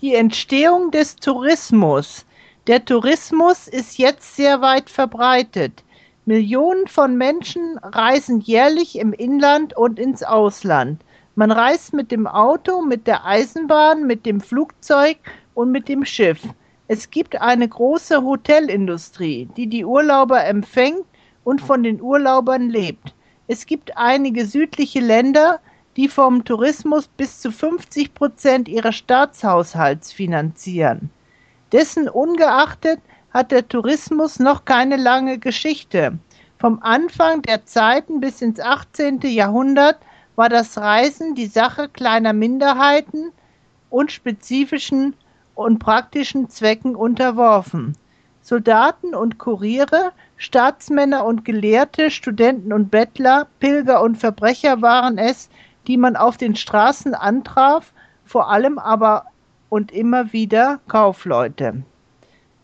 Die Entstehung des Tourismus. Der Tourismus ist jetzt sehr weit verbreitet. Millionen von Menschen reisen jährlich im Inland und ins Ausland. Man reist mit dem Auto, mit der Eisenbahn, mit dem Flugzeug und mit dem Schiff. Es gibt eine große Hotelindustrie, die die Urlauber empfängt und von den Urlaubern lebt. Es gibt einige südliche Länder, die vom Tourismus bis zu 50 Prozent ihres Staatshaushalts finanzieren. Dessen ungeachtet hat der Tourismus noch keine lange Geschichte. Vom Anfang der Zeiten bis ins 18. Jahrhundert war das Reisen die Sache kleiner Minderheiten und spezifischen und praktischen Zwecken unterworfen. Soldaten und Kuriere, Staatsmänner und Gelehrte, Studenten und Bettler, Pilger und Verbrecher waren es, die man auf den Straßen antraf, vor allem aber und immer wieder Kaufleute.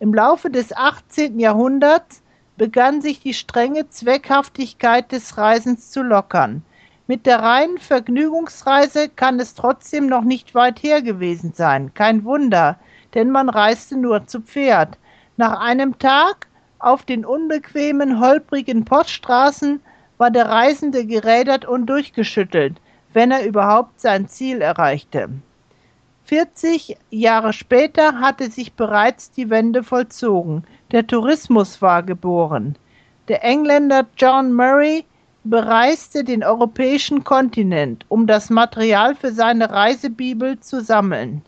Im Laufe des 18. Jahrhunderts begann sich die strenge Zweckhaftigkeit des Reisens zu lockern. Mit der reinen Vergnügungsreise kann es trotzdem noch nicht weit her gewesen sein. Kein Wunder, denn man reiste nur zu Pferd. Nach einem Tag auf den unbequemen, holprigen Poststraßen war der Reisende gerädert und durchgeschüttelt, wenn er überhaupt sein Ziel erreichte. 40 Jahre später hatte sich bereits die Wende vollzogen. Der Tourismus war geboren. Der Engländer John Murray bereiste den europäischen Kontinent, um das Material für seine Reisebibel zu sammeln.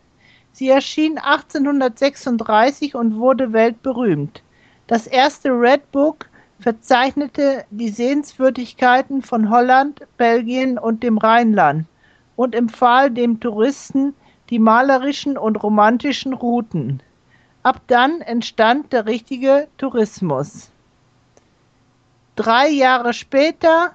Sie erschien 1836 und wurde weltberühmt. Das erste Red Book verzeichnete die Sehenswürdigkeiten von Holland, Belgien und dem Rheinland und empfahl dem Touristen die malerischen und romantischen Routen. Ab dann entstand der richtige Tourismus. Drei Jahre später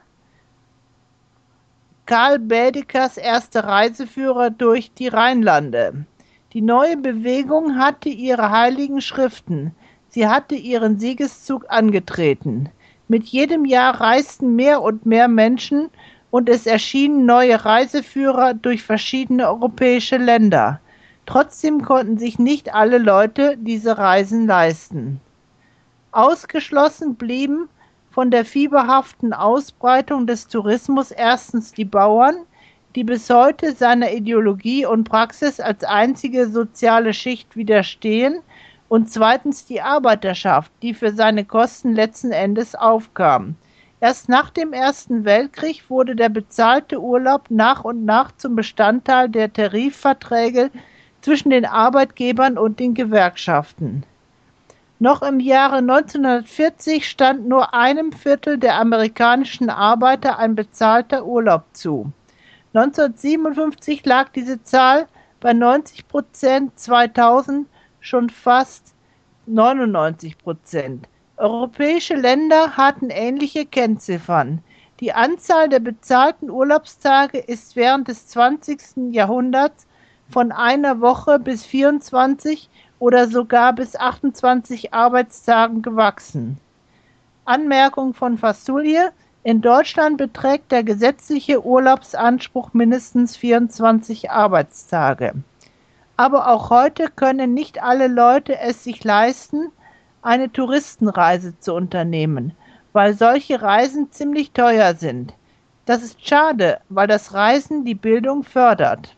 Karl Bädekers erster Reiseführer durch die Rheinlande. Die neue Bewegung hatte ihre heiligen Schriften. Sie hatte ihren Siegeszug angetreten. Mit jedem Jahr reisten mehr und mehr Menschen und es erschienen neue Reiseführer durch verschiedene europäische Länder. Trotzdem konnten sich nicht alle Leute diese Reisen leisten. Ausgeschlossen blieben von der fieberhaften Ausbreitung des Tourismus erstens die Bauern, die bis heute seiner Ideologie und Praxis als einzige soziale Schicht widerstehen, und zweitens die Arbeiterschaft, die für seine Kosten letzten Endes aufkam. Erst nach dem Ersten Weltkrieg wurde der bezahlte Urlaub nach und nach zum Bestandteil der Tarifverträge zwischen den Arbeitgebern und den Gewerkschaften. Noch im Jahre 1940 stand nur einem Viertel der amerikanischen Arbeiter ein bezahlter Urlaub zu. 1957 lag diese Zahl bei 90 Prozent, 2000 schon fast 99 Prozent. Europäische Länder hatten ähnliche Kennziffern. Die Anzahl der bezahlten Urlaubstage ist während des 20. Jahrhunderts von einer Woche bis 24 oder sogar bis 28 Arbeitstagen gewachsen. Anmerkung von Fasulie. In Deutschland beträgt der gesetzliche Urlaubsanspruch mindestens 24 Arbeitstage. Aber auch heute können nicht alle Leute es sich leisten, eine Touristenreise zu unternehmen, weil solche Reisen ziemlich teuer sind. Das ist schade, weil das Reisen die Bildung fördert.